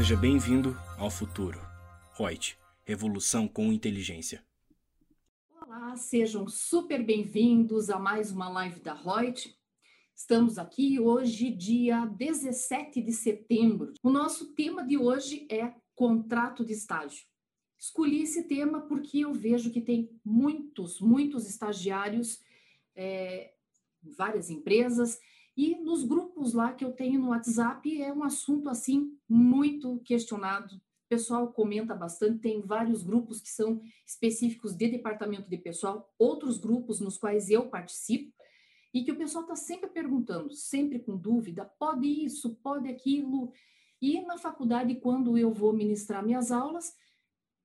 Seja bem-vindo ao futuro. Reut, revolução com inteligência. Olá, sejam super bem-vindos a mais uma live da Reut. Estamos aqui hoje, dia 17 de setembro. O nosso tema de hoje é contrato de estágio. Escolhi esse tema porque eu vejo que tem muitos, muitos estagiários, é, várias empresas, e nos grupos lá que eu tenho no WhatsApp é um assunto assim muito questionado. O pessoal comenta bastante, tem vários grupos que são específicos de departamento de pessoal, outros grupos nos quais eu participo, e que o pessoal está sempre perguntando, sempre com dúvida, pode isso, pode aquilo. E na faculdade, quando eu vou ministrar minhas aulas,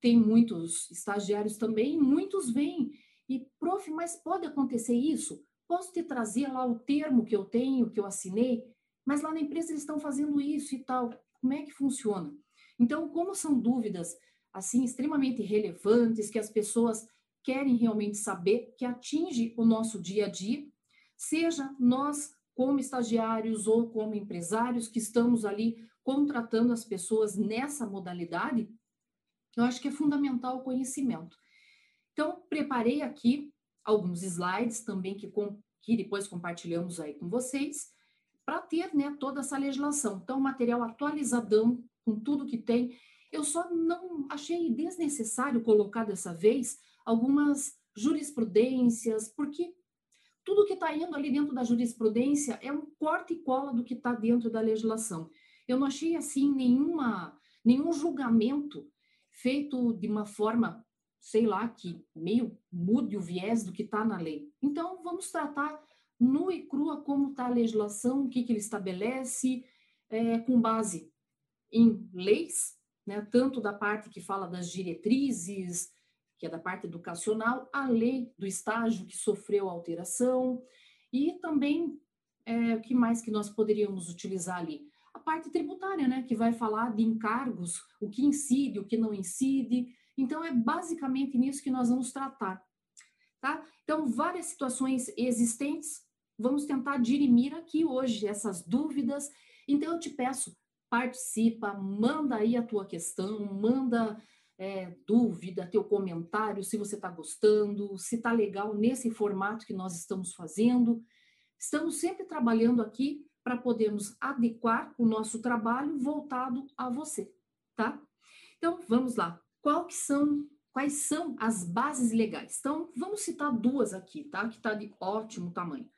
tem muitos estagiários também, muitos vêm. E, prof, mas pode acontecer isso? Posso te trazer lá o termo que eu tenho, que eu assinei, mas lá na empresa eles estão fazendo isso e tal. Como é que funciona? Então, como são dúvidas assim extremamente relevantes que as pessoas querem realmente saber, que atinge o nosso dia a dia, seja nós como estagiários ou como empresários que estamos ali contratando as pessoas nessa modalidade, eu acho que é fundamental o conhecimento. Então, preparei aqui alguns slides também que, que depois compartilhamos aí com vocês, para ter né, toda essa legislação. Então, material atualizadão, com tudo que tem. Eu só não achei desnecessário colocar dessa vez algumas jurisprudências, porque tudo que está indo ali dentro da jurisprudência é um corte e cola do que está dentro da legislação. Eu não achei assim nenhuma, nenhum julgamento feito de uma forma sei lá, que meio mude o viés do que está na lei. Então, vamos tratar nu e crua como está a legislação, o que, que ele estabelece, é, com base em leis, né, tanto da parte que fala das diretrizes, que é da parte educacional, a lei do estágio que sofreu alteração, e também é, o que mais que nós poderíamos utilizar ali? A parte tributária, né, que vai falar de encargos, o que incide, o que não incide, então, é basicamente nisso que nós vamos tratar. Tá? Então, várias situações existentes, vamos tentar dirimir aqui hoje essas dúvidas. Então, eu te peço, participa, manda aí a tua questão, manda é, dúvida, teu comentário, se você está gostando, se está legal nesse formato que nós estamos fazendo. Estamos sempre trabalhando aqui para podermos adequar o nosso trabalho voltado a você, tá? Então, vamos lá qual que são, quais são as bases legais. Então, vamos citar duas aqui, tá? Que está de ótimo tamanho.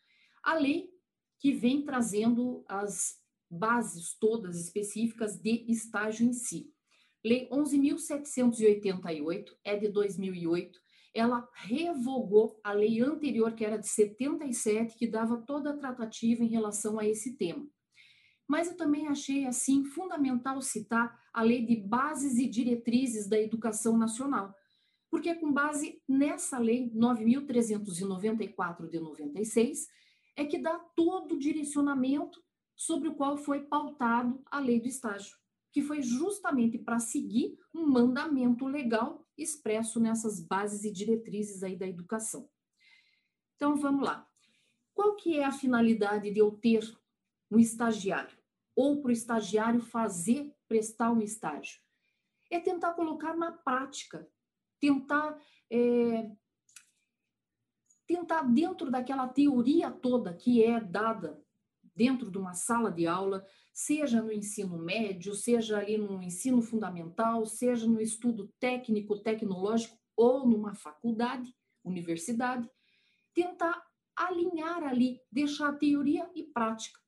A lei que vem trazendo as bases todas específicas de estágio em si. Lei 11.788 é de 2008. Ela revogou a lei anterior, que era de 77, que dava toda a tratativa em relação a esse tema mas eu também achei assim fundamental citar a Lei de Bases e Diretrizes da Educação Nacional, porque com base nessa lei 9394 de 96 é que dá todo o direcionamento sobre o qual foi pautado a lei do estágio, que foi justamente para seguir um mandamento legal expresso nessas bases e diretrizes aí da educação. Então vamos lá. Qual que é a finalidade de eu ter um estagiário? Ou para o estagiário fazer, prestar um estágio. É tentar colocar na prática, tentar, é, tentar dentro daquela teoria toda que é dada dentro de uma sala de aula, seja no ensino médio, seja ali no ensino fundamental, seja no estudo técnico, tecnológico ou numa faculdade, universidade, tentar alinhar ali, deixar teoria e prática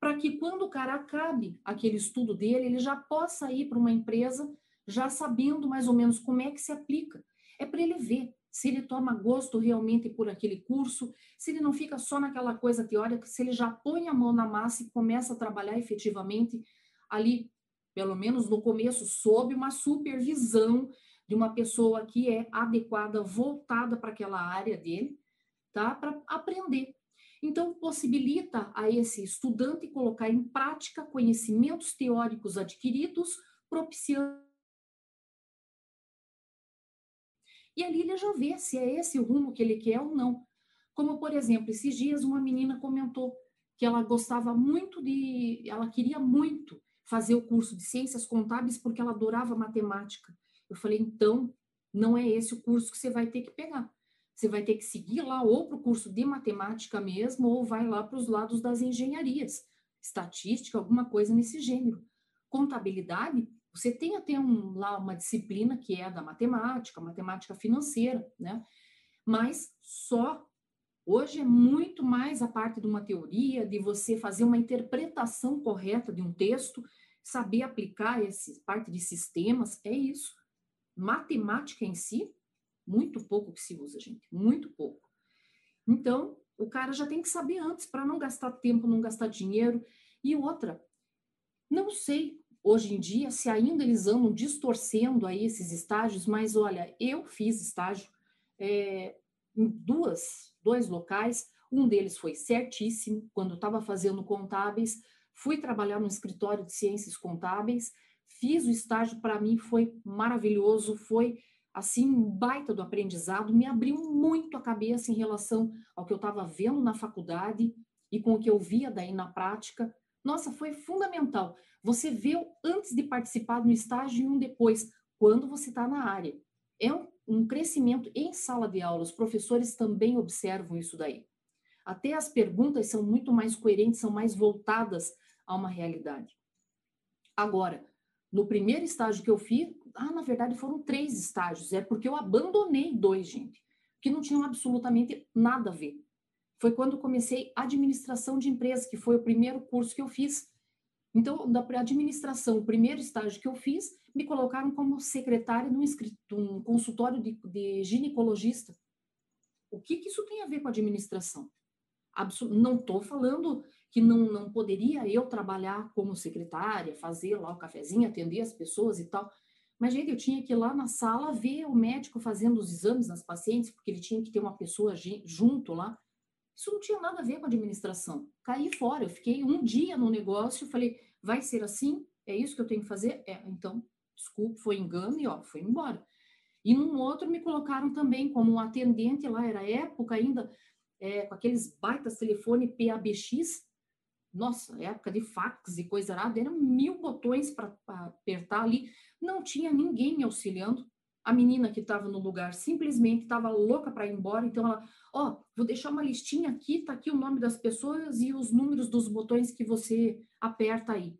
para que quando o cara acabe aquele estudo dele, ele já possa ir para uma empresa já sabendo mais ou menos como é que se aplica. É para ele ver se ele toma gosto realmente por aquele curso, se ele não fica só naquela coisa teórica, se ele já põe a mão na massa e começa a trabalhar efetivamente ali, pelo menos no começo, sob uma supervisão de uma pessoa que é adequada, voltada para aquela área dele, tá? Para aprender. Então, possibilita a esse estudante colocar em prática conhecimentos teóricos adquiridos, propiciando. E ali ele já vê se é esse o rumo que ele quer ou não. Como, por exemplo, esses dias uma menina comentou que ela gostava muito de. Ela queria muito fazer o curso de ciências contábeis porque ela adorava matemática. Eu falei, então, não é esse o curso que você vai ter que pegar. Você vai ter que seguir lá ou para o curso de matemática mesmo, ou vai lá para os lados das engenharias, estatística, alguma coisa nesse gênero. Contabilidade, você tem até um, lá uma disciplina que é da matemática, matemática financeira, né? Mas só Hoje é muito mais a parte de uma teoria, de você fazer uma interpretação correta de um texto, saber aplicar essa parte de sistemas, é isso. Matemática em si, muito pouco que se usa, gente, muito pouco. Então, o cara já tem que saber antes para não gastar tempo, não gastar dinheiro. E outra, não sei hoje em dia se ainda eles andam distorcendo aí esses estágios, mas olha, eu fiz estágio é, em duas, dois locais. Um deles foi certíssimo, quando estava fazendo contábeis, fui trabalhar no escritório de ciências contábeis, fiz o estágio, para mim foi maravilhoso, foi assim um baita do aprendizado, me abriu muito a cabeça em relação ao que eu estava vendo na faculdade e com o que eu via daí na prática. Nossa, foi fundamental. Você vê antes de participar do estágio e um depois, quando você está na área. É um um crescimento em sala de aula. Os professores também observam isso daí. Até as perguntas são muito mais coerentes, são mais voltadas a uma realidade. Agora, no primeiro estágio que eu fiz, ah, na verdade foram três estágios, é porque eu abandonei dois, gente, que não tinham absolutamente nada a ver. Foi quando comecei administração de empresas, que foi o primeiro curso que eu fiz. Então, da administração, o primeiro estágio que eu fiz, me colocaram como secretária num, um consultório de, de ginecologista. O que, que, isso tem a ver com administração? Absol não estou falando que não, não poderia eu trabalhar como secretária, fazer lá o cafezinho, atender as pessoas e tal. Mas, gente, eu tinha que ir lá na sala ver o médico fazendo os exames nas pacientes, porque ele tinha que ter uma pessoa junto lá. Isso não tinha nada a ver com administração. Caí fora, eu fiquei um dia no negócio, falei, vai ser assim? É isso que eu tenho que fazer? É, então desculpe, foi engano e ó, foi embora. E num outro me colocaram também como um atendente lá, era época ainda, é, com aqueles baitas telefone PABX, nossa, época de fax e coisa errada, eram mil botões para apertar ali, não tinha ninguém me auxiliando. A menina que estava no lugar simplesmente estava louca para ir embora, então ela, ó, oh, vou deixar uma listinha aqui, tá aqui o nome das pessoas e os números dos botões que você aperta aí.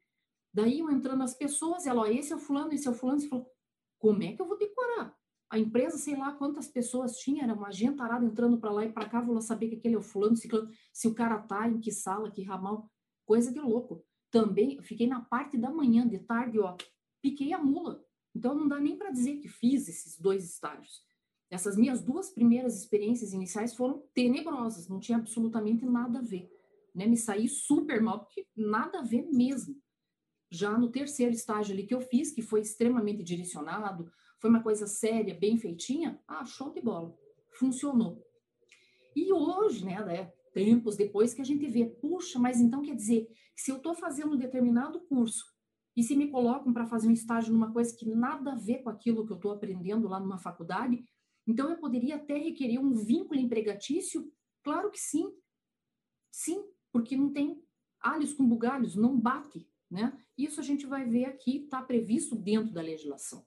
Daí iam entrando as pessoas, ela, ó, esse é o fulano, esse é o fulano, você falou, como é que eu vou decorar? A empresa, sei lá quantas pessoas tinha, era uma gentarada entrando para lá e para cá, vou lá saber que aquele é o fulano, ciclano, se o cara tá, em que sala, que ramal, coisa de louco. Também, fiquei na parte da manhã, de tarde, ó, piquei a mula. Então, não dá nem para dizer que fiz esses dois estágios. Essas minhas duas primeiras experiências iniciais foram tenebrosas, não tinha absolutamente nada a ver. Né? Me saí super mal, porque nada a ver mesmo. Já no terceiro estágio ali que eu fiz, que foi extremamente direcionado, foi uma coisa séria, bem feitinha, ah, show de bola, funcionou. E hoje, né, tempos depois que a gente vê, puxa, mas então quer dizer, se eu estou fazendo um determinado curso e se me colocam para fazer um estágio numa coisa que nada a ver com aquilo que eu estou aprendendo lá numa faculdade, então eu poderia até requerer um vínculo empregatício? Claro que sim. Sim, porque não tem alhos com bugalhos, não bate, né? Isso a gente vai ver aqui, está previsto dentro da legislação.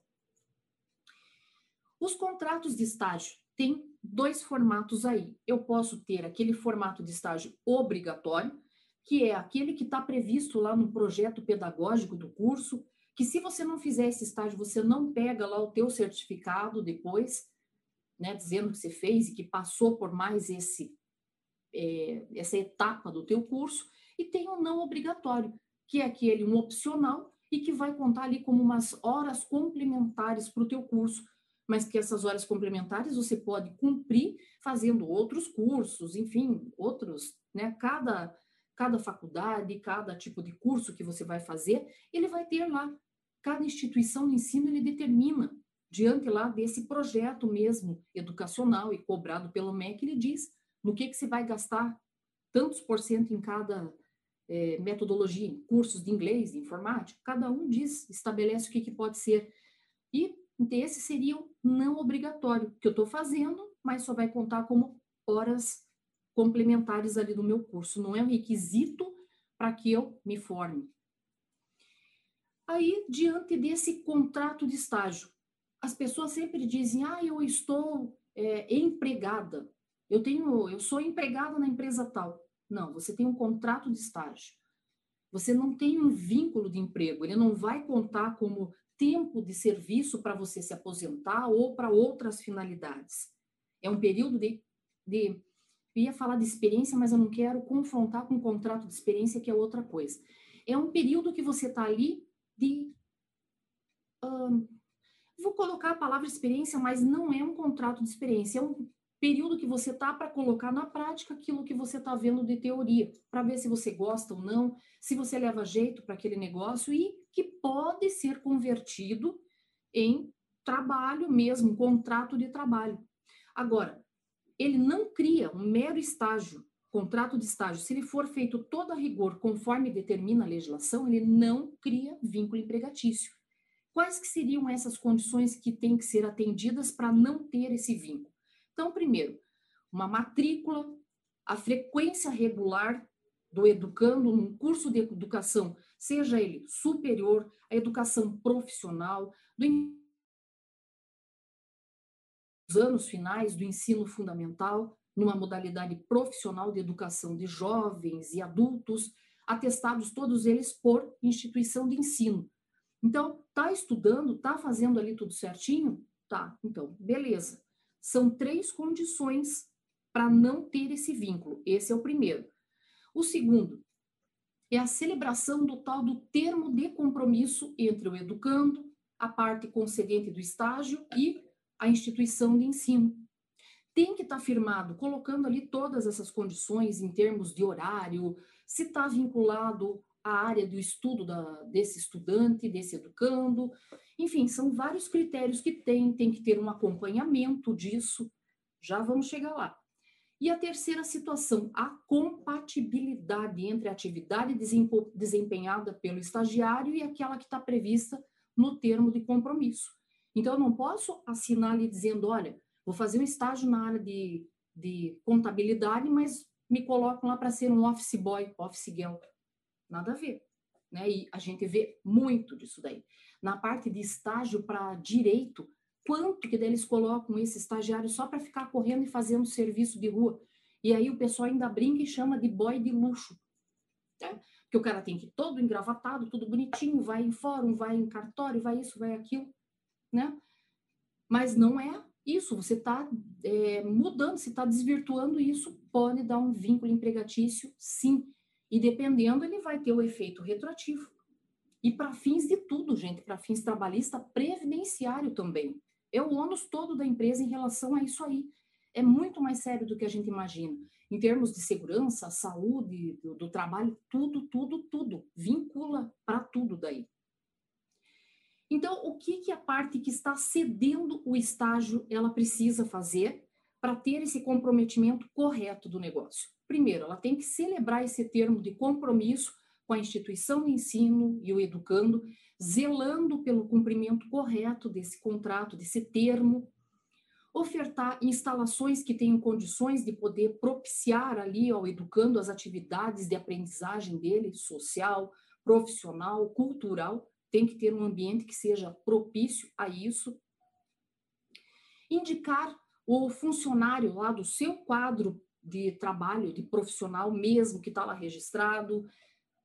Os contratos de estágio têm dois formatos aí. Eu posso ter aquele formato de estágio obrigatório, que é aquele que está previsto lá no projeto pedagógico do curso, que se você não fizer esse estágio, você não pega lá o teu certificado depois, né, dizendo que você fez e que passou por mais esse é, essa etapa do teu curso, e tem o não obrigatório, que é aquele um opcional e que vai contar ali como umas horas complementares para o teu curso, mas que essas horas complementares você pode cumprir fazendo outros cursos, enfim, outros, né? Cada cada faculdade, cada tipo de curso que você vai fazer, ele vai ter lá. Cada instituição de ensino ele determina diante lá desse projeto mesmo educacional e cobrado pelo MEC, ele diz no que que você vai gastar tantos por cento em cada é, metodologia, cursos de inglês, de informática, cada um diz, estabelece o que, que pode ser. E esse seria o não obrigatório, que eu estou fazendo, mas só vai contar como horas complementares ali do meu curso, não é um requisito para que eu me forme. Aí, diante desse contrato de estágio, as pessoas sempre dizem: ah, eu estou é, empregada, eu tenho, eu sou empregada na empresa tal. Não, você tem um contrato de estágio. Você não tem um vínculo de emprego, ele não vai contar como tempo de serviço para você se aposentar ou para outras finalidades. É um período de, de. Eu ia falar de experiência, mas eu não quero confrontar com contrato de experiência, que é outra coisa. É um período que você está ali de. vou colocar a palavra experiência, mas não é um contrato de experiência, é um período que você tá para colocar na prática aquilo que você está vendo de teoria, para ver se você gosta ou não, se você leva jeito para aquele negócio e que pode ser convertido em trabalho mesmo, contrato de trabalho. Agora, ele não cria um mero estágio, contrato de estágio, se ele for feito todo a rigor conforme determina a legislação, ele não cria vínculo empregatício. Quais que seriam essas condições que têm que ser atendidas para não ter esse vínculo? Então, primeiro, uma matrícula, a frequência regular do educando num curso de educação, seja ele superior, a educação profissional, dos anos finais do ensino fundamental, numa modalidade profissional de educação de jovens e adultos, atestados todos eles por instituição de ensino. Então, tá estudando, tá fazendo ali tudo certinho? Tá, então, beleza. São três condições para não ter esse vínculo. Esse é o primeiro. O segundo é a celebração do tal do termo de compromisso entre o educando, a parte concedente do estágio e a instituição de ensino. Tem que estar tá firmado, colocando ali todas essas condições em termos de horário, se está vinculado à área do estudo da, desse estudante, desse educando, enfim, são vários critérios que tem, tem que ter um acompanhamento disso. Já vamos chegar lá. E a terceira situação, a compatibilidade entre a atividade desempenhada pelo estagiário e aquela que está prevista no termo de compromisso. Então, eu não posso assinar ali dizendo, olha, vou fazer um estágio na área de, de contabilidade, mas me colocam lá para ser um office boy, office girl. Nada a ver. Né? E a gente vê muito disso daí na parte de estágio para direito, quanto que eles colocam esse estagiário só para ficar correndo e fazendo serviço de rua. E aí o pessoal ainda brinca e chama de boy de luxo. Né? Porque o cara tem que ir todo engravatado, tudo bonitinho, vai em fórum, vai em cartório, vai isso, vai aquilo, né? Mas não é isso, você está é, mudando, você está desvirtuando isso, pode dar um vínculo empregatício, sim. E dependendo, ele vai ter o efeito retroativo. E para fins de tudo, gente, para fins trabalhista, previdenciário também. É o ônus todo da empresa em relação a isso aí. É muito mais sério do que a gente imagina. Em termos de segurança, saúde, do, do trabalho, tudo, tudo, tudo. Vincula para tudo daí. Então, o que, que a parte que está cedendo o estágio ela precisa fazer para ter esse comprometimento correto do negócio? Primeiro, ela tem que celebrar esse termo de compromisso com a instituição de ensino e o educando, zelando pelo cumprimento correto desse contrato, desse termo, ofertar instalações que tenham condições de poder propiciar ali ao educando as atividades de aprendizagem dele, social, profissional, cultural, tem que ter um ambiente que seja propício a isso. Indicar o funcionário lá do seu quadro de trabalho, de profissional mesmo, que está lá registrado,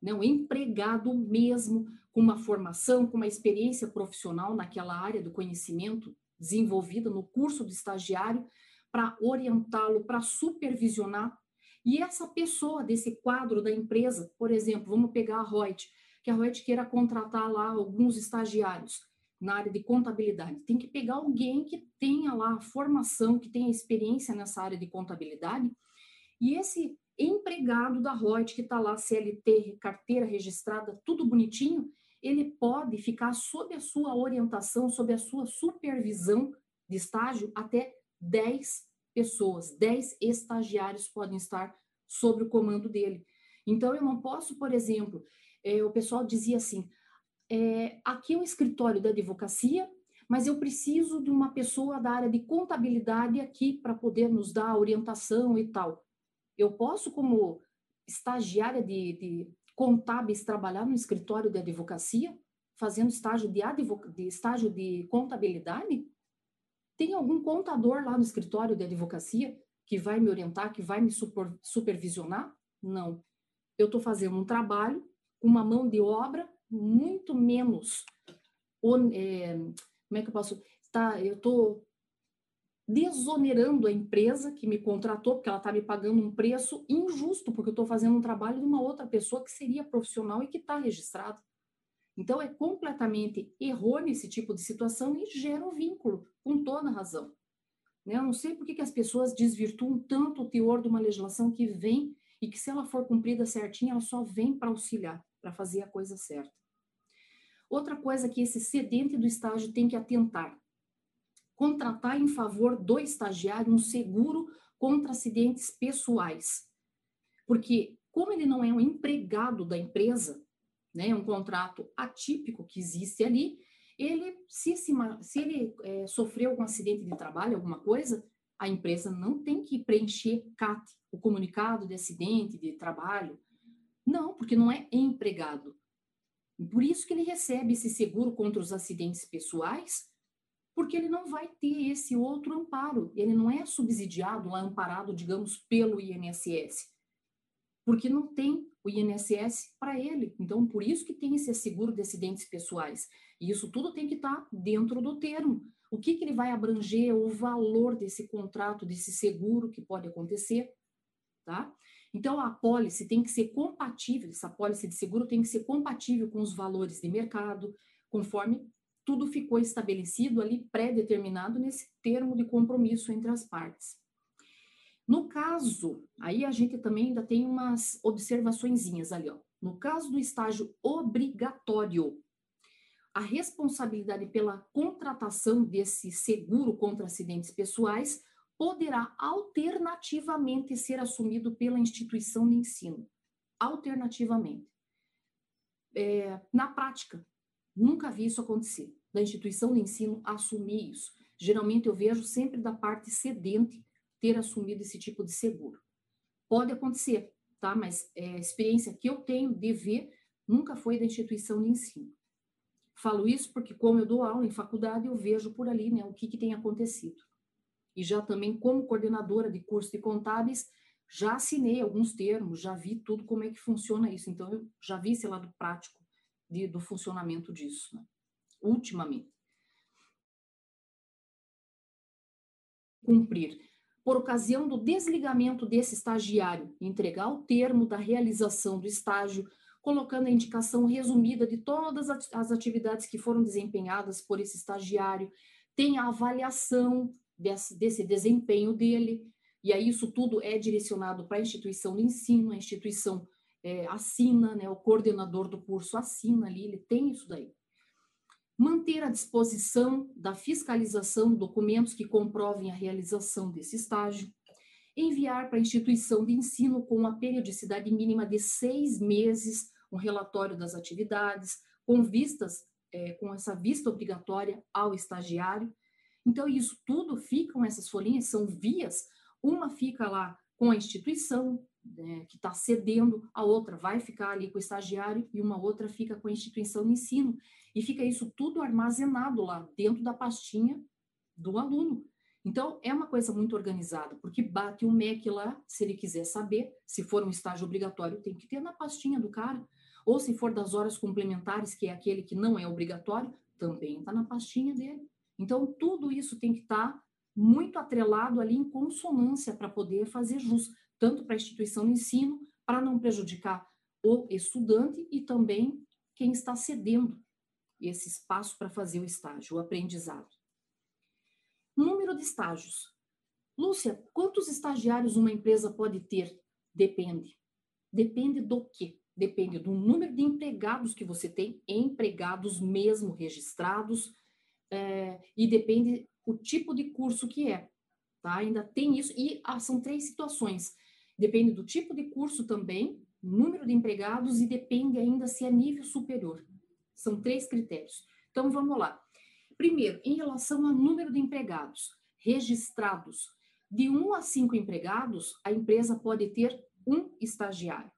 né, um empregado mesmo com uma formação, com uma experiência profissional naquela área do conhecimento desenvolvida no curso do estagiário, para orientá-lo, para supervisionar. E essa pessoa desse quadro da empresa, por exemplo, vamos pegar a Reut, que a Reut queira contratar lá alguns estagiários na área de contabilidade. Tem que pegar alguém que tenha lá a formação, que tenha experiência nessa área de contabilidade, e esse empregado da Reut, que está lá, CLT, carteira registrada, tudo bonitinho, ele pode ficar sob a sua orientação, sob a sua supervisão de estágio, até 10 pessoas, 10 estagiários podem estar sob o comando dele. Então, eu não posso, por exemplo, é, o pessoal dizia assim: é, aqui é um escritório da advocacia, mas eu preciso de uma pessoa da área de contabilidade aqui para poder nos dar orientação e tal. Eu posso, como estagiária de, de contábeis, trabalhar no escritório de advocacia? fazendo estágio de, de estágio de contabilidade? Tem algum contador lá no escritório de advocacia que vai me orientar, que vai me super, supervisionar? Não. Eu estou fazendo um trabalho com uma mão de obra muito menos. É, como é que eu posso? Tá, eu estou desonerando a empresa que me contratou, porque ela está me pagando um preço injusto, porque eu estou fazendo um trabalho de uma outra pessoa que seria profissional e que está registrado. Então, é completamente errôneo esse tipo de situação e gera um vínculo, com toda razão. Né? Eu não sei por que, que as pessoas desvirtuam tanto o teor de uma legislação que vem e que, se ela for cumprida certinha, ela só vem para auxiliar, para fazer a coisa certa. Outra coisa que esse cedente do estágio tem que atentar contratar em favor do estagiário um seguro contra acidentes pessoais. Porque, como ele não é um empregado da empresa, né, um contrato atípico que existe ali, ele, se, se, se ele é, sofreu algum acidente de trabalho, alguma coisa, a empresa não tem que preencher CAT, o comunicado de acidente de trabalho. Não, porque não é empregado. Por isso que ele recebe esse seguro contra os acidentes pessoais, porque ele não vai ter esse outro amparo. Ele não é subsidiado, lá amparado, digamos, pelo INSS, porque não tem o INSS para ele. Então, por isso que tem esse seguro de acidentes pessoais. E isso tudo tem que estar tá dentro do termo. O que, que ele vai abranger, o valor desse contrato, desse seguro que pode acontecer, tá? Então, a apólice tem que ser compatível, essa apólice de seguro tem que ser compatível com os valores de mercado, conforme tudo ficou estabelecido ali, pré-determinado nesse termo de compromisso entre as partes. No caso, aí a gente também ainda tem umas observaçõezinhas ali, ó. No caso do estágio obrigatório, a responsabilidade pela contratação desse seguro contra acidentes pessoais poderá alternativamente ser assumido pela instituição de ensino. Alternativamente. É, na prática, nunca vi isso acontecer da instituição de ensino assumir isso. Geralmente eu vejo sempre da parte cedente ter assumido esse tipo de seguro. Pode acontecer, tá? Mas é, a experiência que eu tenho de ver nunca foi da instituição de ensino. Falo isso porque, como eu dou aula em faculdade, eu vejo por ali né, o que, que tem acontecido. E já também, como coordenadora de curso de contábeis, já assinei alguns termos, já vi tudo como é que funciona isso. Então, eu já vi esse lado prático de, do funcionamento disso. Né? ultimamente. Cumprir. Por ocasião do desligamento desse estagiário, entregar o termo da realização do estágio, colocando a indicação resumida de todas as atividades que foram desempenhadas por esse estagiário, tem a avaliação desse, desse desempenho dele, e aí isso tudo é direcionado para a instituição de ensino, a instituição é, assina, né, o coordenador do curso assina ali, ele tem isso daí. Manter à disposição da fiscalização documentos que comprovem a realização desse estágio, enviar para a instituição de ensino com uma periodicidade mínima de seis meses um relatório das atividades, com vistas, é, com essa vista obrigatória ao estagiário. Então, isso tudo ficam, essas folhinhas são vias, uma fica lá com a instituição, né, que está cedendo, a outra vai ficar ali com o estagiário e uma outra fica com a instituição de ensino. E fica isso tudo armazenado lá dentro da pastinha do aluno. Então, é uma coisa muito organizada, porque bate o MEC lá, se ele quiser saber, se for um estágio obrigatório, tem que ter na pastinha do cara. Ou se for das horas complementares, que é aquele que não é obrigatório, também está na pastinha dele. Então, tudo isso tem que estar tá muito atrelado ali em consonância para poder fazer jus tanto para a instituição de ensino, para não prejudicar o estudante e também quem está cedendo esse espaço para fazer o estágio, o aprendizado. Número de estágios. Lúcia, quantos estagiários uma empresa pode ter? Depende. Depende do quê? Depende do número de empregados que você tem, empregados mesmo registrados, é, e depende o tipo de curso que é. Tá? Ainda tem isso, e ah, são três situações. Depende do tipo de curso também, número de empregados e depende ainda se é nível superior. São três critérios. Então vamos lá. Primeiro, em relação ao número de empregados registrados, de um a cinco empregados, a empresa pode ter um estagiário.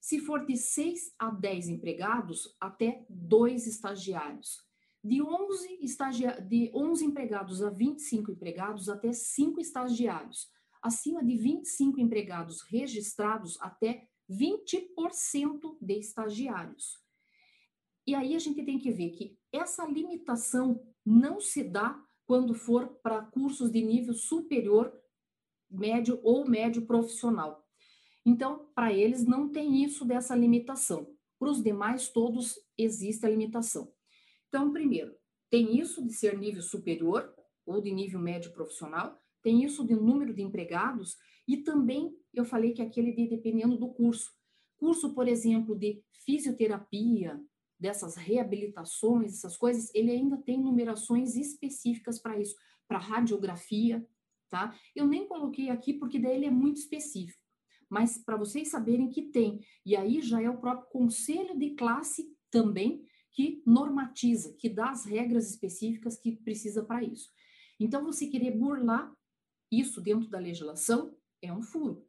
Se for de 6 a 10 empregados, até dois estagiários. De 11, estagia de 11 empregados a 25 empregados, até 5 estagiários. Acima de 25 empregados registrados, até 20% de estagiários. E aí a gente tem que ver que essa limitação não se dá quando for para cursos de nível superior, médio ou médio profissional. Então, para eles não tem isso dessa limitação. Para os demais, todos existe a limitação. Então, primeiro, tem isso de ser nível superior ou de nível médio profissional, tem isso de número de empregados e também eu falei que aquele de dependendo do curso. Curso, por exemplo, de fisioterapia, dessas reabilitações, essas coisas, ele ainda tem numerações específicas para isso, para radiografia, tá? Eu nem coloquei aqui porque daí ele é muito específico, mas para vocês saberem que tem. E aí já é o próprio conselho de classe também que normatiza, que dá as regras específicas que precisa para isso. Então, você querer burlar isso dentro da legislação é um furo.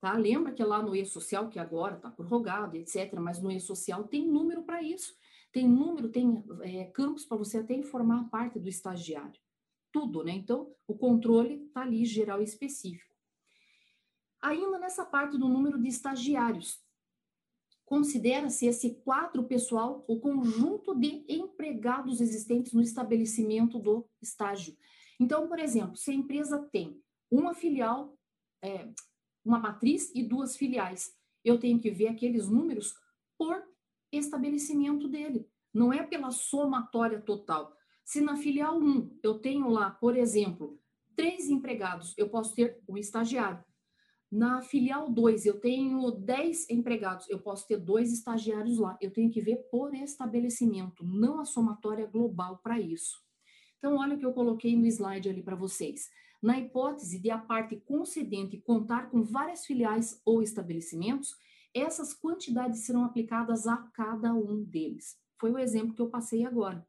Tá? Lembra que lá no e-social, que agora está prorrogado, etc., mas no e-social tem número para isso. Tem número, tem é, campos para você até informar a parte do estagiário. Tudo, né? Então, o controle está ali, geral e específico. Ainda nessa parte do número de estagiários, considera-se esse quadro pessoal o conjunto de empregados existentes no estabelecimento do estágio. Então, por exemplo, se a empresa tem uma filial, é, uma matriz e duas filiais. Eu tenho que ver aqueles números por estabelecimento dele, não é pela somatória total. Se na filial 1 eu tenho lá, por exemplo, três empregados, eu posso ter um estagiário. Na filial 2 eu tenho 10 empregados, eu posso ter dois estagiários lá. Eu tenho que ver por estabelecimento, não a somatória global para isso. Então, olha o que eu coloquei no slide ali para vocês. Na hipótese de a parte concedente contar com várias filiais ou estabelecimentos, essas quantidades serão aplicadas a cada um deles. Foi o exemplo que eu passei agora.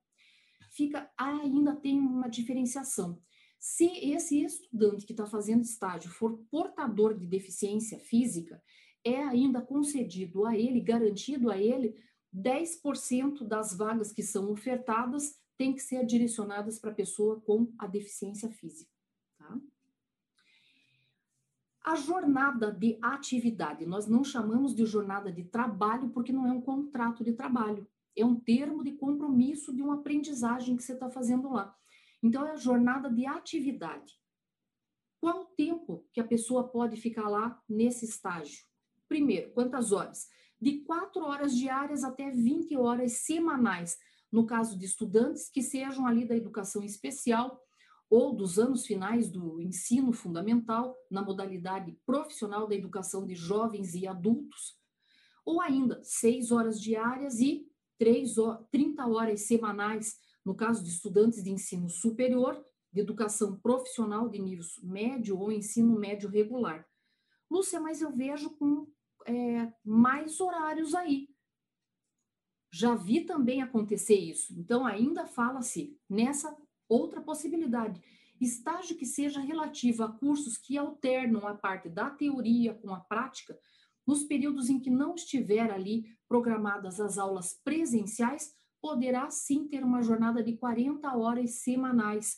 Fica ainda tem uma diferenciação. Se esse estudante que está fazendo estágio for portador de deficiência física, é ainda concedido a ele, garantido a ele, 10% das vagas que são ofertadas têm que ser direcionadas para a pessoa com a deficiência física. Tá? A jornada de atividade, nós não chamamos de jornada de trabalho porque não é um contrato de trabalho, é um termo de compromisso de uma aprendizagem que você está fazendo lá. Então, é a jornada de atividade. Qual o tempo que a pessoa pode ficar lá nesse estágio? Primeiro, quantas horas? De quatro horas diárias até 20 horas semanais, no caso de estudantes que sejam ali da educação especial ou dos anos finais do ensino fundamental, na modalidade profissional da educação de jovens e adultos, ou ainda seis horas diárias e três, 30 horas semanais, no caso de estudantes de ensino superior, de educação profissional de nível médio ou ensino médio regular. Lúcia, mas eu vejo com é, mais horários aí. Já vi também acontecer isso. Então, ainda fala-se nessa Outra possibilidade, estágio que seja relativo a cursos que alternam a parte da teoria com a prática, nos períodos em que não estiver ali programadas as aulas presenciais, poderá sim ter uma jornada de 40 horas semanais.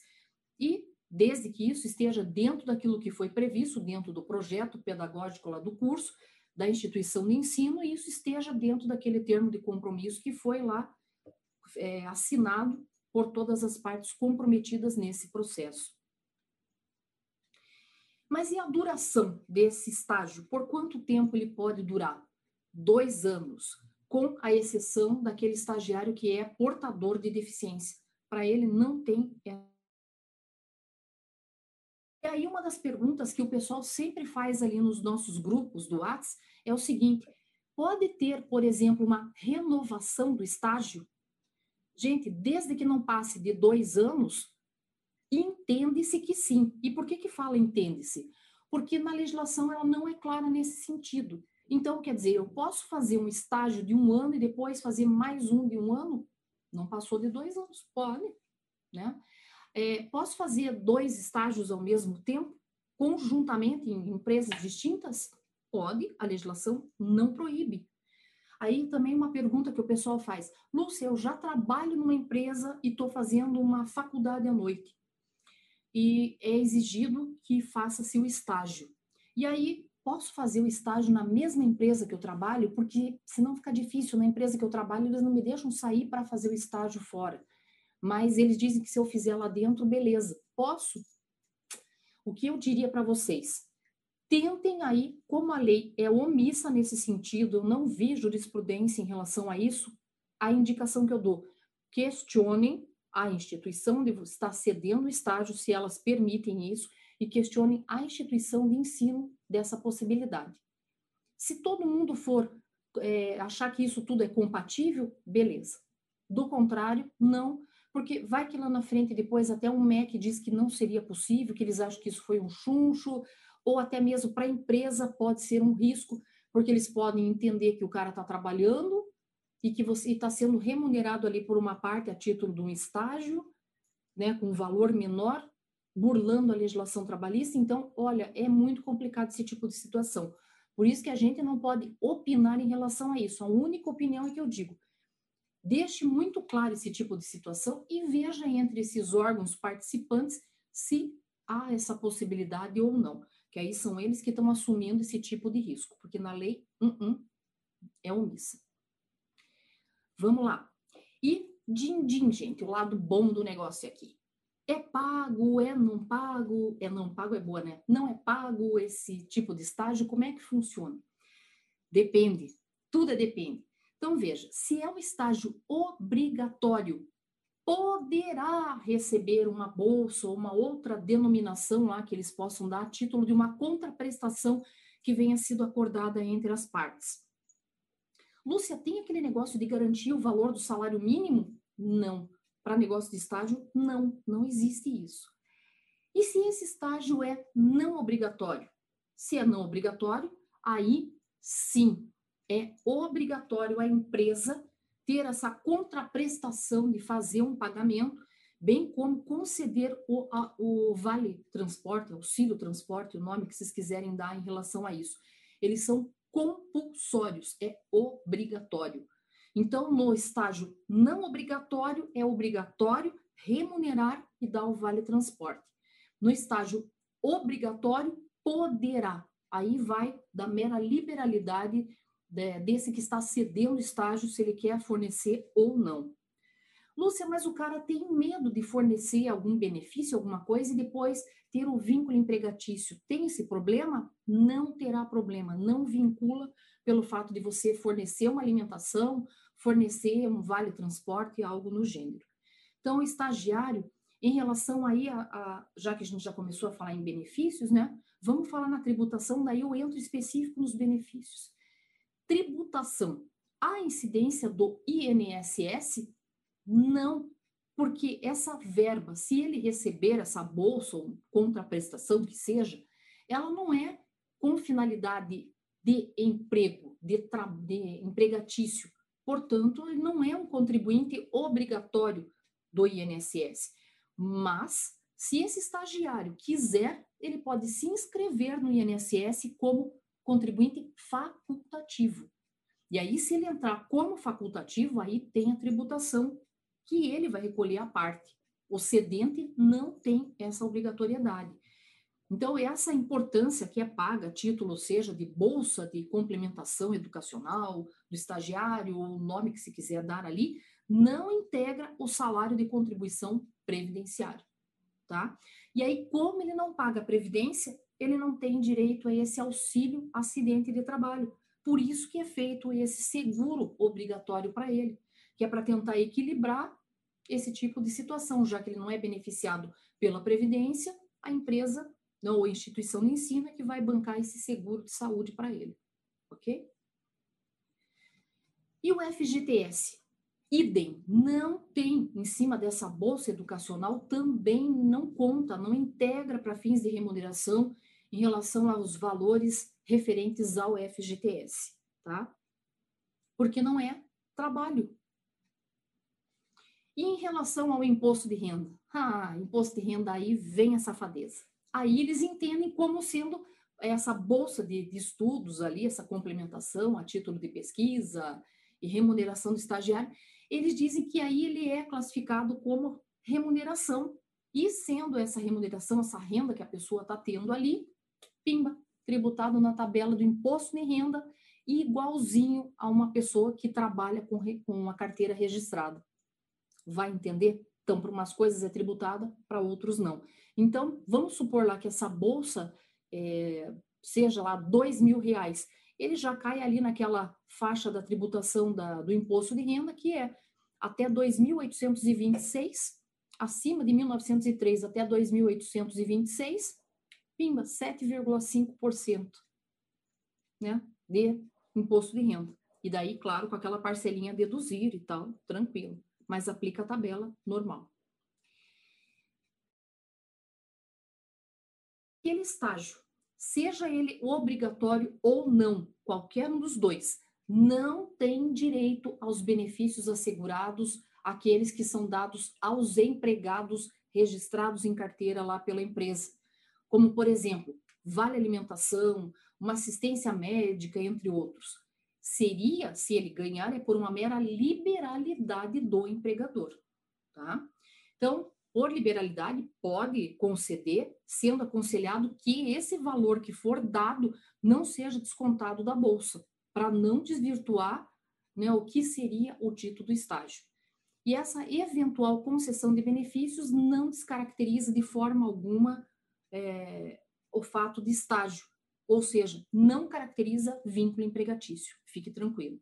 E, desde que isso esteja dentro daquilo que foi previsto, dentro do projeto pedagógico lá do curso, da instituição de ensino, e isso esteja dentro daquele termo de compromisso que foi lá é, assinado por todas as partes comprometidas nesse processo. Mas e a duração desse estágio? Por quanto tempo ele pode durar? Dois anos, com a exceção daquele estagiário que é portador de deficiência. Para ele não tem. E aí, uma das perguntas que o pessoal sempre faz ali nos nossos grupos do WhatsApp é o seguinte: pode ter, por exemplo, uma renovação do estágio? Gente, desde que não passe de dois anos, entende-se que sim. E por que que fala entende-se? Porque na legislação ela não é clara nesse sentido. Então, quer dizer, eu posso fazer um estágio de um ano e depois fazer mais um de um ano? Não passou de dois anos, pode, né? É, posso fazer dois estágios ao mesmo tempo, conjuntamente em empresas distintas? Pode, a legislação não proíbe. Aí também uma pergunta que o pessoal faz: Lúcia, eu já trabalho numa empresa e estou fazendo uma faculdade à noite. E é exigido que faça-se o estágio. E aí, posso fazer o estágio na mesma empresa que eu trabalho? Porque senão fica difícil. Na empresa que eu trabalho, eles não me deixam sair para fazer o estágio fora. Mas eles dizem que se eu fizer lá dentro, beleza. Posso? O que eu diria para vocês? tentem aí, como a lei é omissa nesse sentido, eu não vi jurisprudência em relação a isso, a indicação que eu dou, questionem a instituição onde está cedendo o estágio, se elas permitem isso, e questionem a instituição de ensino dessa possibilidade. Se todo mundo for é, achar que isso tudo é compatível, beleza. Do contrário, não, porque vai que lá na frente, depois, até o MEC diz que não seria possível, que eles acham que isso foi um chuncho, ou até mesmo para a empresa pode ser um risco, porque eles podem entender que o cara está trabalhando e que você está sendo remunerado ali por uma parte a título de um estágio, né, com um valor menor, burlando a legislação trabalhista. Então, olha, é muito complicado esse tipo de situação. Por isso que a gente não pode opinar em relação a isso. A única opinião é que eu digo, deixe muito claro esse tipo de situação e veja entre esses órgãos participantes se há essa possibilidade ou não que aí são eles que estão assumindo esse tipo de risco, porque na lei, uh -uh, é omissa. Vamos lá. E din-din, gente, o lado bom do negócio aqui. É pago, é não pago, é não pago é boa, né? Não é pago esse tipo de estágio, como é que funciona? Depende, tudo é depende. Então, veja, se é um estágio obrigatório, poderá receber uma bolsa ou uma outra denominação lá que eles possam dar a título de uma contraprestação que venha sido acordada entre as partes. Lúcia, tem aquele negócio de garantir o valor do salário mínimo? Não. Para negócio de estágio, não, não existe isso. E se esse estágio é não obrigatório? Se é não obrigatório, aí sim, é obrigatório a empresa ter essa contraprestação de fazer um pagamento, bem como conceder o, a, o vale transporte, auxílio transporte, o nome que vocês quiserem dar em relação a isso. Eles são compulsórios, é obrigatório. Então, no estágio não obrigatório, é obrigatório remunerar e dar o vale transporte. No estágio obrigatório, poderá. Aí vai da mera liberalidade desse que está cedendo estágio, se ele quer fornecer ou não. Lúcia, mas o cara tem medo de fornecer algum benefício, alguma coisa, e depois ter o um vínculo empregatício. Tem esse problema? Não terá problema. Não vincula pelo fato de você fornecer uma alimentação, fornecer um vale transporte, algo no gênero. Então, o estagiário, em relação aí a, a, já que a gente já começou a falar em benefícios, né? Vamos falar na tributação, daí eu entro específico nos benefícios tributação. A incidência do INSS? Não, porque essa verba, se ele receber essa bolsa ou contraprestação que seja, ela não é com finalidade de emprego, de, de empregatício. Portanto, ele não é um contribuinte obrigatório do INSS. Mas, se esse estagiário quiser, ele pode se inscrever no INSS como contribuinte facultativo. E aí, se ele entrar como facultativo, aí tem a tributação que ele vai recolher a parte. O cedente não tem essa obrigatoriedade. Então, essa importância que é paga, título, seja de bolsa de complementação educacional, do estagiário, o nome que se quiser dar ali, não integra o salário de contribuição previdenciária, tá? E aí, como ele não paga previdência, ele não tem direito a esse auxílio acidente de trabalho. Por isso que é feito esse seguro obrigatório para ele, que é para tentar equilibrar esse tipo de situação, já que ele não é beneficiado pela previdência, a empresa ou a instituição de ensino é que vai bancar esse seguro de saúde para ele, ok? E o FGTS? Idem, não tem em cima dessa bolsa educacional, também não conta, não integra para fins de remuneração em relação aos valores referentes ao FGTS, tá? Porque não é trabalho. E em relação ao imposto de renda? Ah, imposto de renda aí vem a safadeza. Aí eles entendem como sendo essa bolsa de, de estudos ali, essa complementação a título de pesquisa e remuneração do estagiário, eles dizem que aí ele é classificado como remuneração. E sendo essa remuneração, essa renda que a pessoa está tendo ali, pimba, tributado na tabela do imposto de renda e igualzinho a uma pessoa que trabalha com, com uma carteira registrada. Vai entender? Então, para umas coisas é tributada, para outros não. Então, vamos supor lá que essa bolsa é, seja lá dois mil reais. Ele já cai ali naquela faixa da tributação da, do imposto de renda, que é até 2.826, acima de 1903 até 2.826, pimba, 7,5%, né, de imposto de renda. E daí, claro, com aquela parcelinha deduzir e tal, tranquilo, mas aplica a tabela normal. Aquele estágio, seja ele obrigatório ou não, qualquer um dos dois, não tem direito aos benefícios assegurados aqueles que são dados aos empregados registrados em carteira lá pela empresa, como por exemplo, vale alimentação, uma assistência médica, entre outros. Seria, se ele ganhar, é por uma mera liberalidade do empregador, tá? Então, por liberalidade, pode conceder, sendo aconselhado que esse valor que for dado não seja descontado da bolsa, para não desvirtuar né, o que seria o título do estágio. E essa eventual concessão de benefícios não descaracteriza de forma alguma é, o fato de estágio, ou seja, não caracteriza vínculo empregatício. Fique tranquilo.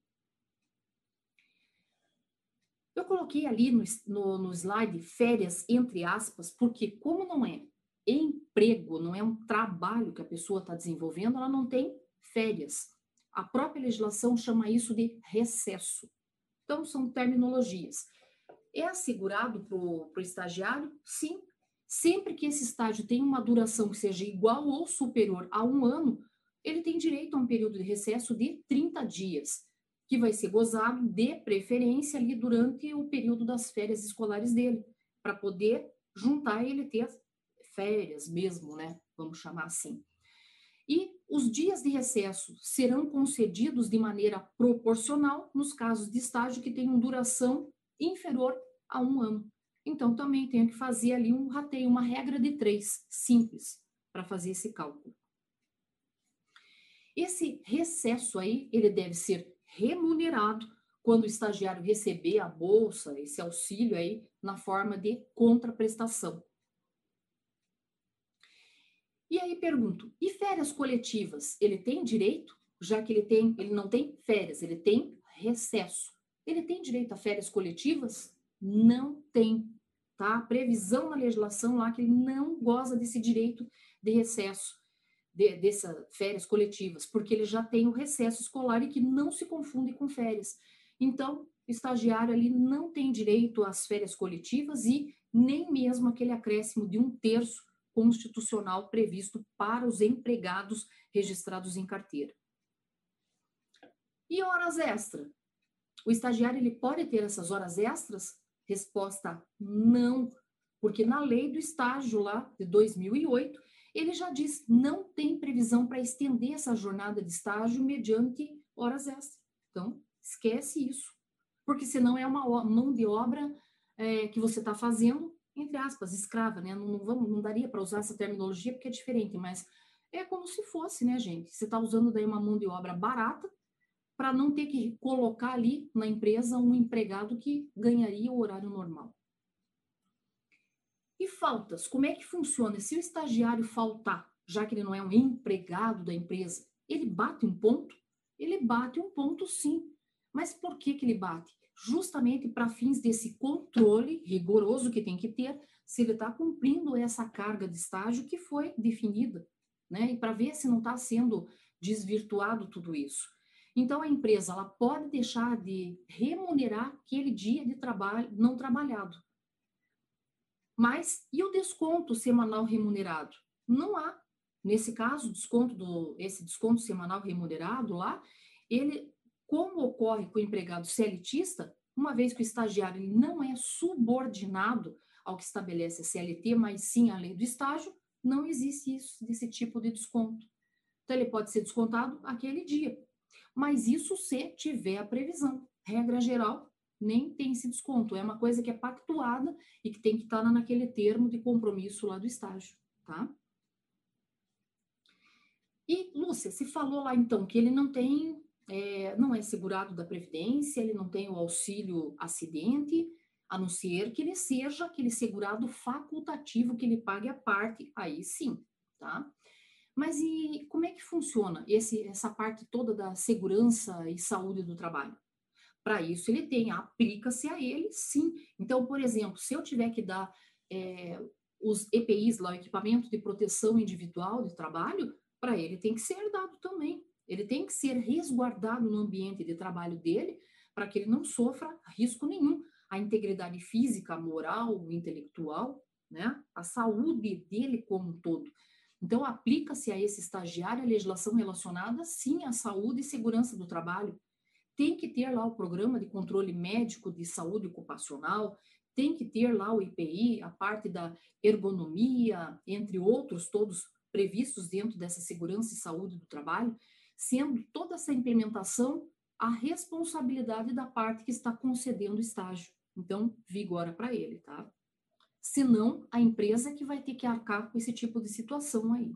Eu coloquei ali no, no, no slide férias entre aspas, porque como não é emprego, não é um trabalho que a pessoa está desenvolvendo, ela não tem férias. A própria legislação chama isso de recesso. Então, são terminologias. É assegurado para o estagiário? Sim, Sempre que esse estágio tem uma duração que seja igual ou superior a um ano, ele tem direito a um período de recesso de 30 dias, que vai ser gozado de preferência ali durante o período das férias escolares dele, para poder juntar ele ter férias mesmo, né? Vamos chamar assim. E os dias de recesso serão concedidos de maneira proporcional nos casos de estágio que tenham duração inferior a um ano. Então, também tenho que fazer ali um rateio, uma regra de três, simples, para fazer esse cálculo. Esse recesso aí, ele deve ser remunerado quando o estagiário receber a bolsa, esse auxílio aí, na forma de contraprestação. E aí pergunto, e férias coletivas, ele tem direito? Já que ele tem, ele não tem férias, ele tem recesso. Ele tem direito a férias coletivas? Não tem tá? Previsão na legislação lá que ele não goza desse direito de recesso, de, dessas férias coletivas, porque ele já tem o recesso escolar e que não se confunde com férias. Então, o estagiário ali não tem direito às férias coletivas e nem mesmo aquele acréscimo de um terço constitucional previsto para os empregados registrados em carteira. E horas extras? O estagiário ele pode ter essas horas extras Resposta: não, porque na lei do estágio lá de 2008, ele já diz não tem previsão para estender essa jornada de estágio mediante horas extras. Então, esquece isso, porque senão é uma mão de obra é, que você está fazendo, entre aspas, escrava, né? Não, não, vamos, não daria para usar essa terminologia porque é diferente, mas é como se fosse, né, gente? Você está usando daí uma mão de obra barata para não ter que colocar ali na empresa um empregado que ganharia o horário normal. E faltas, como é que funciona? Se o estagiário faltar, já que ele não é um empregado da empresa, ele bate um ponto? Ele bate um ponto sim. Mas por que, que ele bate? Justamente para fins desse controle rigoroso que tem que ter se ele está cumprindo essa carga de estágio que foi definida, né? E para ver se não está sendo desvirtuado tudo isso. Então, a empresa ela pode deixar de remunerar aquele dia de trabalho não trabalhado. Mas e o desconto semanal remunerado? Não há. Nesse caso, desconto do esse desconto semanal remunerado lá, ele como ocorre com o empregado CLTista, uma vez que o estagiário não é subordinado ao que estabelece a CLT, mas sim a lei do estágio, não existe isso desse tipo de desconto. Então, ele pode ser descontado aquele dia. Mas isso se tiver a previsão. Regra geral, nem tem esse desconto. É uma coisa que é pactuada e que tem que estar naquele termo de compromisso lá do estágio, tá? E, Lúcia, se falou lá então que ele não tem, é, não é segurado da Previdência, ele não tem o auxílio acidente, a não ser que ele seja aquele segurado facultativo que ele pague a parte, aí sim, tá? Mas e como é que funciona esse, essa parte toda da segurança e saúde do trabalho? Para isso ele tem, aplica-se a ele, sim. Então, por exemplo, se eu tiver que dar é, os EPIs, lá, o equipamento de proteção individual de trabalho, para ele tem que ser dado também. Ele tem que ser resguardado no ambiente de trabalho dele para que ele não sofra risco nenhum. A integridade física, moral, intelectual, né? a saúde dele como um todo. Então, aplica-se a esse estagiário a legislação relacionada, sim, à saúde e segurança do trabalho. Tem que ter lá o programa de controle médico de saúde ocupacional, tem que ter lá o IPI, a parte da ergonomia, entre outros, todos previstos dentro dessa segurança e saúde do trabalho, sendo toda essa implementação a responsabilidade da parte que está concedendo o estágio. Então, vigora para ele, tá? Senão, a empresa que vai ter que arcar com esse tipo de situação aí.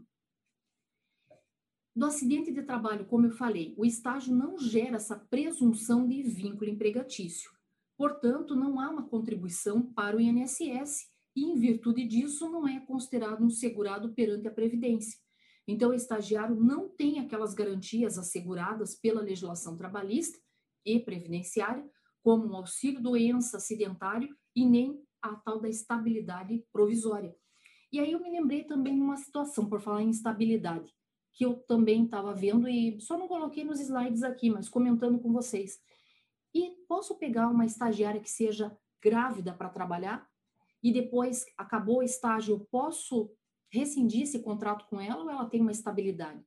Do acidente de trabalho, como eu falei, o estágio não gera essa presunção de vínculo empregatício. Portanto, não há uma contribuição para o INSS e, em virtude disso, não é considerado um segurado perante a Previdência. Então, o estagiário não tem aquelas garantias asseguradas pela legislação trabalhista e previdenciária, como o auxílio doença acidentário e nem a tal da estabilidade provisória. E aí eu me lembrei também de uma situação, por falar em estabilidade, que eu também estava vendo e só não coloquei nos slides aqui, mas comentando com vocês. E posso pegar uma estagiária que seja grávida para trabalhar? e depois acabou o estágio, eu posso rescindir esse contrato com ela ou ela tem uma estabilidade?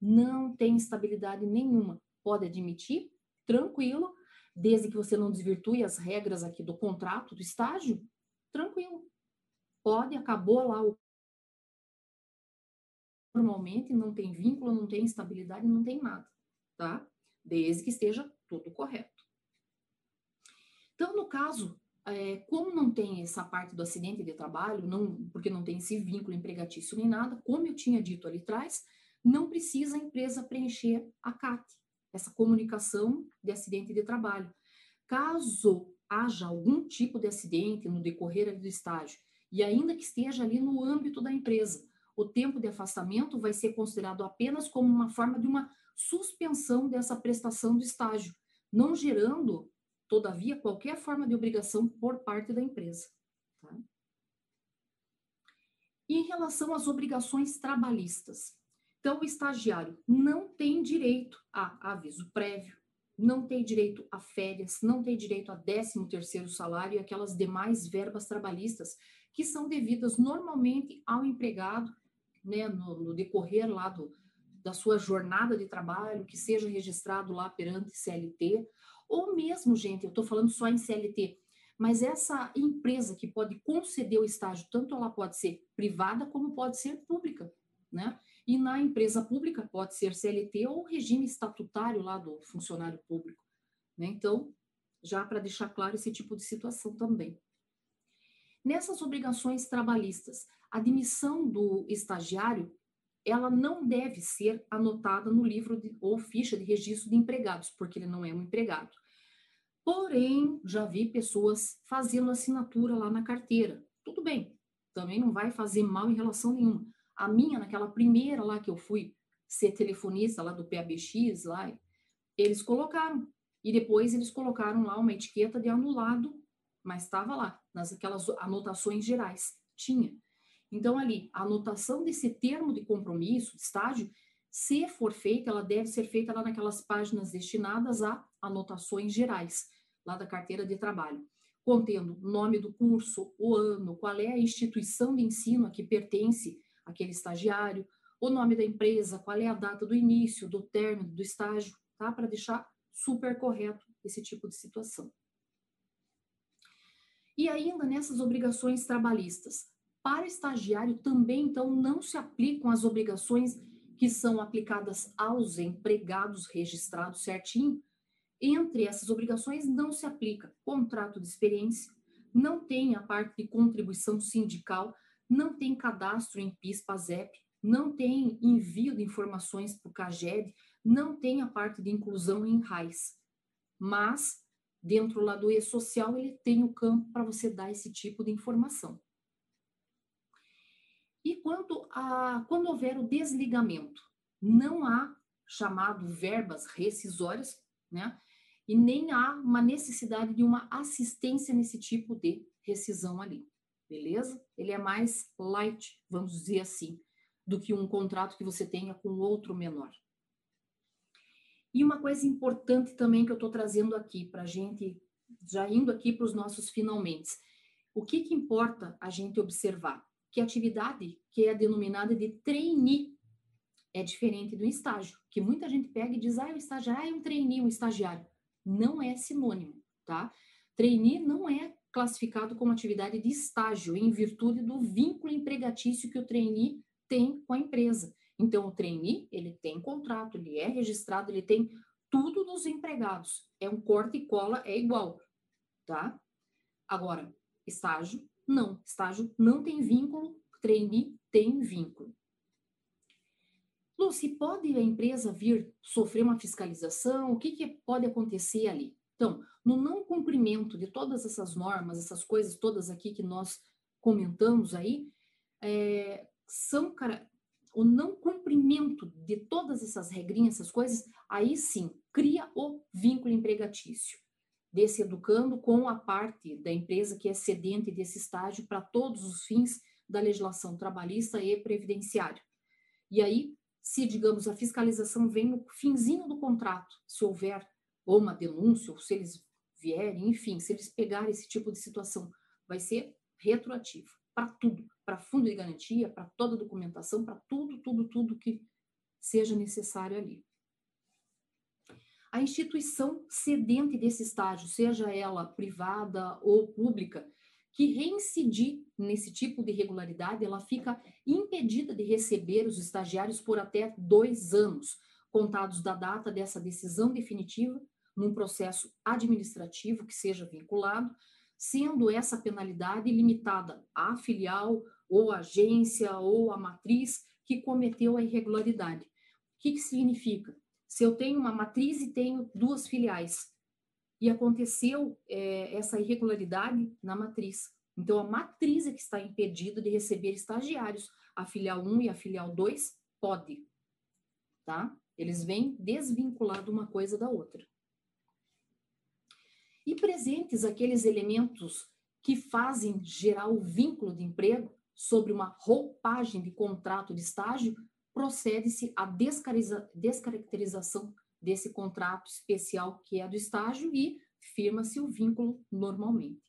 Não tem estabilidade nenhuma. Pode admitir, tranquilo, desde que você não desvirtue as regras aqui do contrato, do estágio, tranquilo. Pode, acabou lá o normalmente não tem vínculo, não tem estabilidade, não tem nada, tá? Desde que esteja tudo correto. Então, no caso é, como não tem essa parte do acidente de trabalho, não, porque não tem esse vínculo empregatício nem nada, como eu tinha dito ali atrás, não precisa a empresa preencher a CAT, essa comunicação de acidente de trabalho. Caso haja algum tipo de acidente no decorrer do estágio, e ainda que esteja ali no âmbito da empresa, o tempo de afastamento vai ser considerado apenas como uma forma de uma suspensão dessa prestação do estágio, não gerando todavia, qualquer forma de obrigação por parte da empresa. Tá? Em relação às obrigações trabalhistas, então o estagiário não tem direito a aviso prévio, não tem direito a férias, não tem direito a 13 terceiro salário e aquelas demais verbas trabalhistas que são devidas normalmente ao empregado, né, no, no decorrer lá do, da sua jornada de trabalho, que seja registrado lá perante CLT, ou mesmo, gente, eu estou falando só em CLT, mas essa empresa que pode conceder o estágio, tanto ela pode ser privada como pode ser pública, né? E na empresa pública pode ser CLT ou regime estatutário lá do funcionário público, né? Então, já para deixar claro esse tipo de situação também. Nessas obrigações trabalhistas, a admissão do estagiário ela não deve ser anotada no livro de, ou ficha de registro de empregados, porque ele não é um empregado. Porém, já vi pessoas fazendo assinatura lá na carteira. Tudo bem, também não vai fazer mal em relação nenhuma. A minha, naquela primeira lá que eu fui ser telefonista lá do PABX, lá, eles colocaram. E depois eles colocaram lá uma etiqueta de anulado, mas estava lá, nas aquelas anotações gerais. Tinha. Então, ali, a anotação desse termo de compromisso, de estágio, se for feita, ela deve ser feita lá naquelas páginas destinadas a anotações gerais, lá da carteira de trabalho, contendo nome do curso, o ano, qual é a instituição de ensino a que pertence aquele estagiário, o nome da empresa, qual é a data do início, do término do estágio, tá? Para deixar super correto esse tipo de situação. E ainda nessas obrigações trabalhistas, para estagiário também, então, não se aplicam as obrigações que são aplicadas aos empregados registrados certinho, entre essas obrigações não se aplica contrato de experiência, não tem a parte de contribuição sindical, não tem cadastro em PIS, PASEP, não tem envio de informações para o CAGED, não tem a parte de inclusão em RAIS. Mas, dentro lá do e-social, ele tem o campo para você dar esse tipo de informação. E quanto a quando houver o desligamento, não há chamado verbas rescisórias, né? E nem há uma necessidade de uma assistência nesse tipo de rescisão ali, beleza? Ele é mais light, vamos dizer assim, do que um contrato que você tenha com outro menor. E uma coisa importante também que eu estou trazendo aqui para a gente, já indo aqui para os nossos finalmente, o que, que importa a gente observar? que a atividade que é denominada de trainee é diferente do estágio, que muita gente pega e diz, ah, o estagiário ah, é um trainee, um estagiário. Não é sinônimo, tá? Trainee não é classificado como atividade de estágio, em virtude do vínculo empregatício que o trainee tem com a empresa. Então, o trainee, ele tem contrato, ele é registrado, ele tem tudo dos empregados. É um corte e cola, é igual, tá? Agora, estágio não, estágio não tem vínculo, trainee tem vínculo. Lu, se pode a empresa vir sofrer uma fiscalização, o que, que pode acontecer ali? Então, no não cumprimento de todas essas normas, essas coisas todas aqui que nós comentamos aí, é, são cara, o não cumprimento de todas essas regrinhas, essas coisas, aí sim cria o vínculo empregatício desse educando com a parte da empresa que é cedente desse estágio para todos os fins da legislação trabalhista e previdenciária. E aí, se, digamos, a fiscalização vem no finzinho do contrato, se houver ou uma denúncia, ou se eles vierem, enfim, se eles pegarem esse tipo de situação, vai ser retroativo para tudo, para fundo de garantia, para toda a documentação, para tudo, tudo, tudo que seja necessário ali. A instituição cedente desse estágio, seja ela privada ou pública, que reincidir nesse tipo de irregularidade, ela fica impedida de receber os estagiários por até dois anos, contados da data dessa decisão definitiva, num processo administrativo que seja vinculado, sendo essa penalidade limitada à filial ou agência ou à matriz que cometeu a irregularidade. O que, que significa? Se eu tenho uma matriz e tenho duas filiais, e aconteceu é, essa irregularidade na matriz. Então, a matriz é que está impedida de receber estagiários. A filial 1 e a filial 2 pode, tá? Eles vêm desvinculado uma coisa da outra. E presentes aqueles elementos que fazem gerar o vínculo de emprego sobre uma roupagem de contrato de estágio procede-se à descaracterização desse contrato especial que é do estágio e firma-se o vínculo normalmente.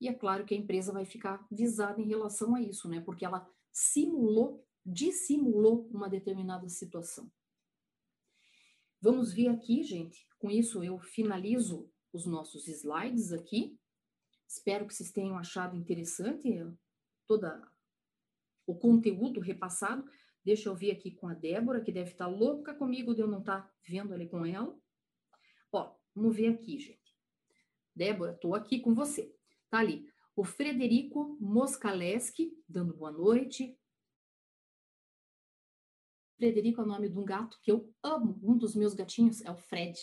E é claro que a empresa vai ficar visada em relação a isso, né? Porque ela simulou, dissimulou uma determinada situação. Vamos ver aqui, gente. Com isso eu finalizo os nossos slides aqui. Espero que vocês tenham achado interessante toda o conteúdo repassado. Deixa eu ver aqui com a Débora, que deve estar louca comigo de eu não estar vendo ali com ela. Ó, vamos ver aqui, gente. Débora, estou aqui com você. Tá ali. O Frederico Moscaleski, dando boa noite. Frederico é o nome de um gato que eu amo. Um dos meus gatinhos é o Fred.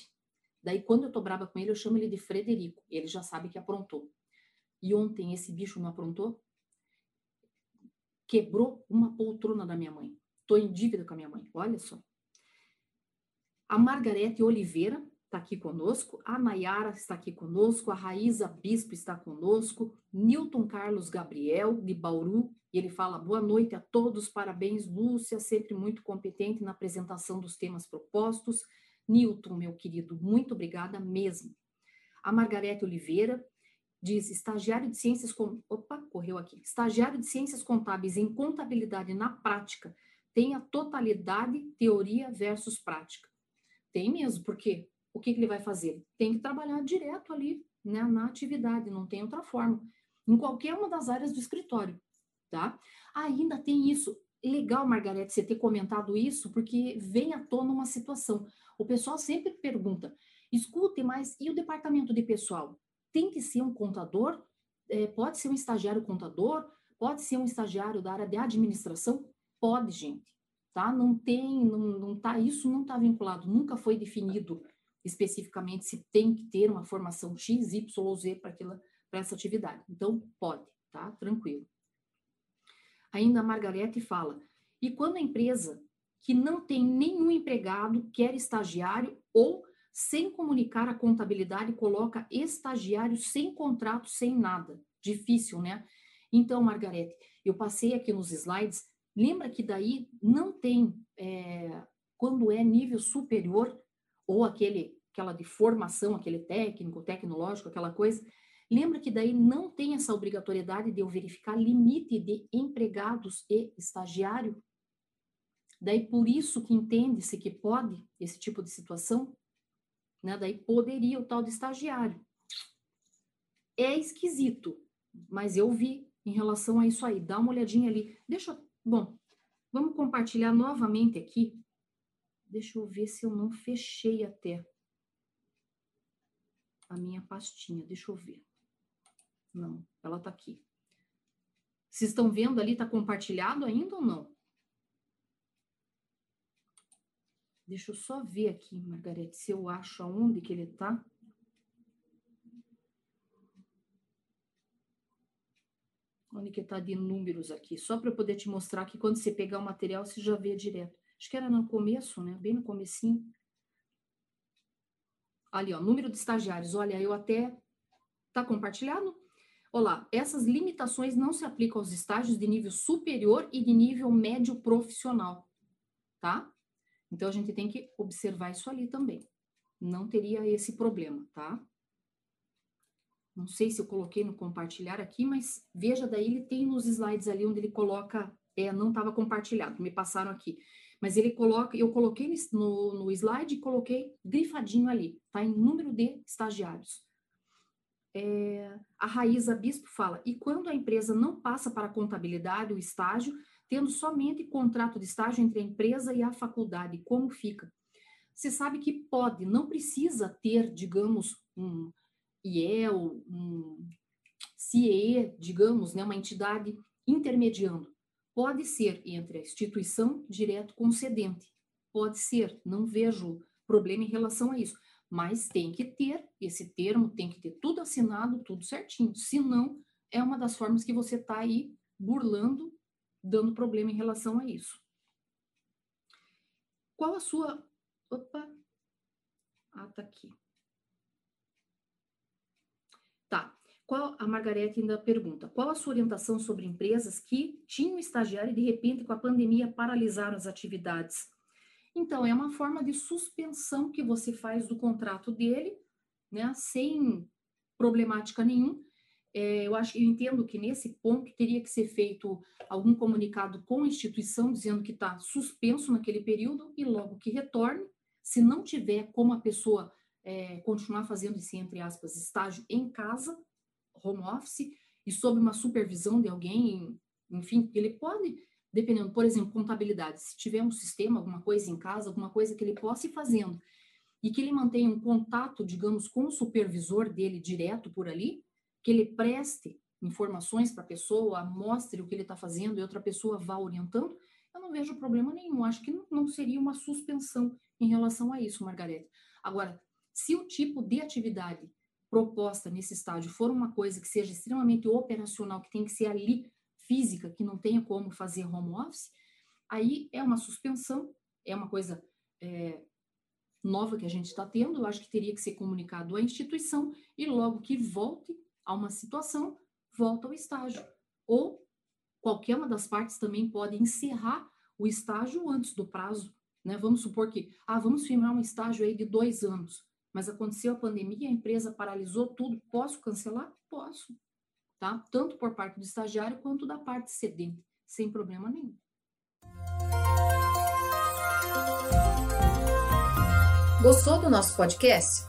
Daí, quando eu tô brava com ele, eu chamo ele de Frederico. Ele já sabe que aprontou. E ontem esse bicho não aprontou? Quebrou uma poltrona da minha mãe. Estou em dívida com a minha mãe, olha só. A Margarete Oliveira está aqui conosco, a Nayara está aqui conosco, a Raíza Bispo está conosco, Newton Carlos Gabriel, de Bauru, e ele fala: boa noite a todos, parabéns, Lúcia, sempre muito competente na apresentação dos temas propostos. Newton, meu querido, muito obrigada mesmo. A Margarete Oliveira diz: estagiário de ciências. Com... Opa, correu aqui. Estagiário de ciências contábeis em contabilidade na prática tem a totalidade teoria versus prática. Tem mesmo, porque o que, que ele vai fazer? Tem que trabalhar direto ali né, na atividade, não tem outra forma. Em qualquer uma das áreas do escritório, tá? Ainda tem isso, legal, Margarete, você ter comentado isso, porque vem à tona uma situação. O pessoal sempre pergunta: escute, mas e o departamento de pessoal? Tem que ser um contador? É, pode ser um estagiário contador? Pode ser um estagiário da área de administração? Pode, gente. Tá? Não tem, não, não tá, isso não está vinculado, nunca foi definido especificamente se tem que ter uma formação X, Y ou Z para essa atividade. Então, pode, tá? Tranquilo. Ainda a Margarete fala: e quando a empresa que não tem nenhum empregado quer estagiário ou sem comunicar a contabilidade coloca estagiário sem contrato, sem nada. Difícil, né? Então, Margarete, eu passei aqui nos slides. Lembra que daí não tem, é, quando é nível superior, ou aquele, aquela de formação, aquele técnico, tecnológico, aquela coisa, Lembra que daí não tem essa obrigatoriedade de eu verificar limite de empregados e estagiário? Daí por isso que entende-se que pode esse tipo de situação, né? Daí poderia o tal de estagiário. É esquisito, mas eu vi em relação a isso aí. Dá uma olhadinha ali. Deixa eu... Bom, vamos compartilhar novamente aqui. Deixa eu ver se eu não fechei até a minha pastinha. Deixa eu ver. Não, ela está aqui. Vocês estão vendo ali, está compartilhado ainda ou não? Deixa eu só ver aqui, Margarete, se eu acho aonde que ele está. Onde que está de números aqui? Só para eu poder te mostrar que quando você pegar o material, você já vê direto. Acho que era no começo, né? Bem no comecinho. Ali, ó, número de estagiários. Olha, eu até... Tá compartilhado? Olá, essas limitações não se aplicam aos estágios de nível superior e de nível médio profissional, tá? Então a gente tem que observar isso ali também. Não teria esse problema, tá? Não sei se eu coloquei no compartilhar aqui, mas veja daí ele tem nos slides ali onde ele coloca, é, não estava compartilhado, me passaram aqui. Mas ele coloca, eu coloquei no, no slide e coloquei grifadinho ali, tá? Em número de estagiários é, a Raíza Bispo fala, e quando a empresa não passa para a contabilidade, o estágio, tendo somente contrato de estágio entre a empresa e a faculdade, como fica? Você sabe que pode, não precisa ter, digamos, um IEL, um CIE, digamos, né, uma entidade intermediando. Pode ser entre a instituição direto concedente. Pode ser, não vejo problema em relação a isso mas tem que ter esse termo, tem que ter tudo assinado, tudo certinho. Senão, é uma das formas que você está aí burlando, dando problema em relação a isso. Qual a sua. Opa! Ah, tá aqui. Tá. Qual, a Margarete ainda pergunta: qual a sua orientação sobre empresas que tinham estagiário e de repente, com a pandemia, paralisaram as atividades? Então, é uma forma de suspensão que você faz do contrato dele, né, sem problemática nenhum. É, eu acho, eu entendo que nesse ponto teria que ser feito algum comunicado com a instituição dizendo que está suspenso naquele período e logo que retorne, se não tiver como a pessoa é, continuar fazendo esse entre aspas estágio em casa, home office e sob uma supervisão de alguém, enfim, ele pode dependendo, por exemplo, contabilidade, se tiver um sistema, alguma coisa em casa, alguma coisa que ele possa ir fazendo e que ele mantenha um contato, digamos, com o supervisor dele direto por ali, que ele preste informações para a pessoa, mostre o que ele está fazendo e outra pessoa vá orientando, eu não vejo problema nenhum. Acho que não seria uma suspensão em relação a isso, Margarete. Agora, se o tipo de atividade proposta nesse estágio for uma coisa que seja extremamente operacional, que tem que ser ali física que não tenha como fazer home office, aí é uma suspensão, é uma coisa é, nova que a gente está tendo, eu acho que teria que ser comunicado à instituição e logo que volte a uma situação, volta ao estágio. Ou qualquer uma das partes também pode encerrar o estágio antes do prazo. Né? Vamos supor que, ah, vamos firmar um estágio aí de dois anos, mas aconteceu a pandemia, a empresa paralisou tudo, posso cancelar? Posso tá? Tanto por parte do estagiário quanto da parte cedente, sem problema nenhum. Gostou do nosso podcast?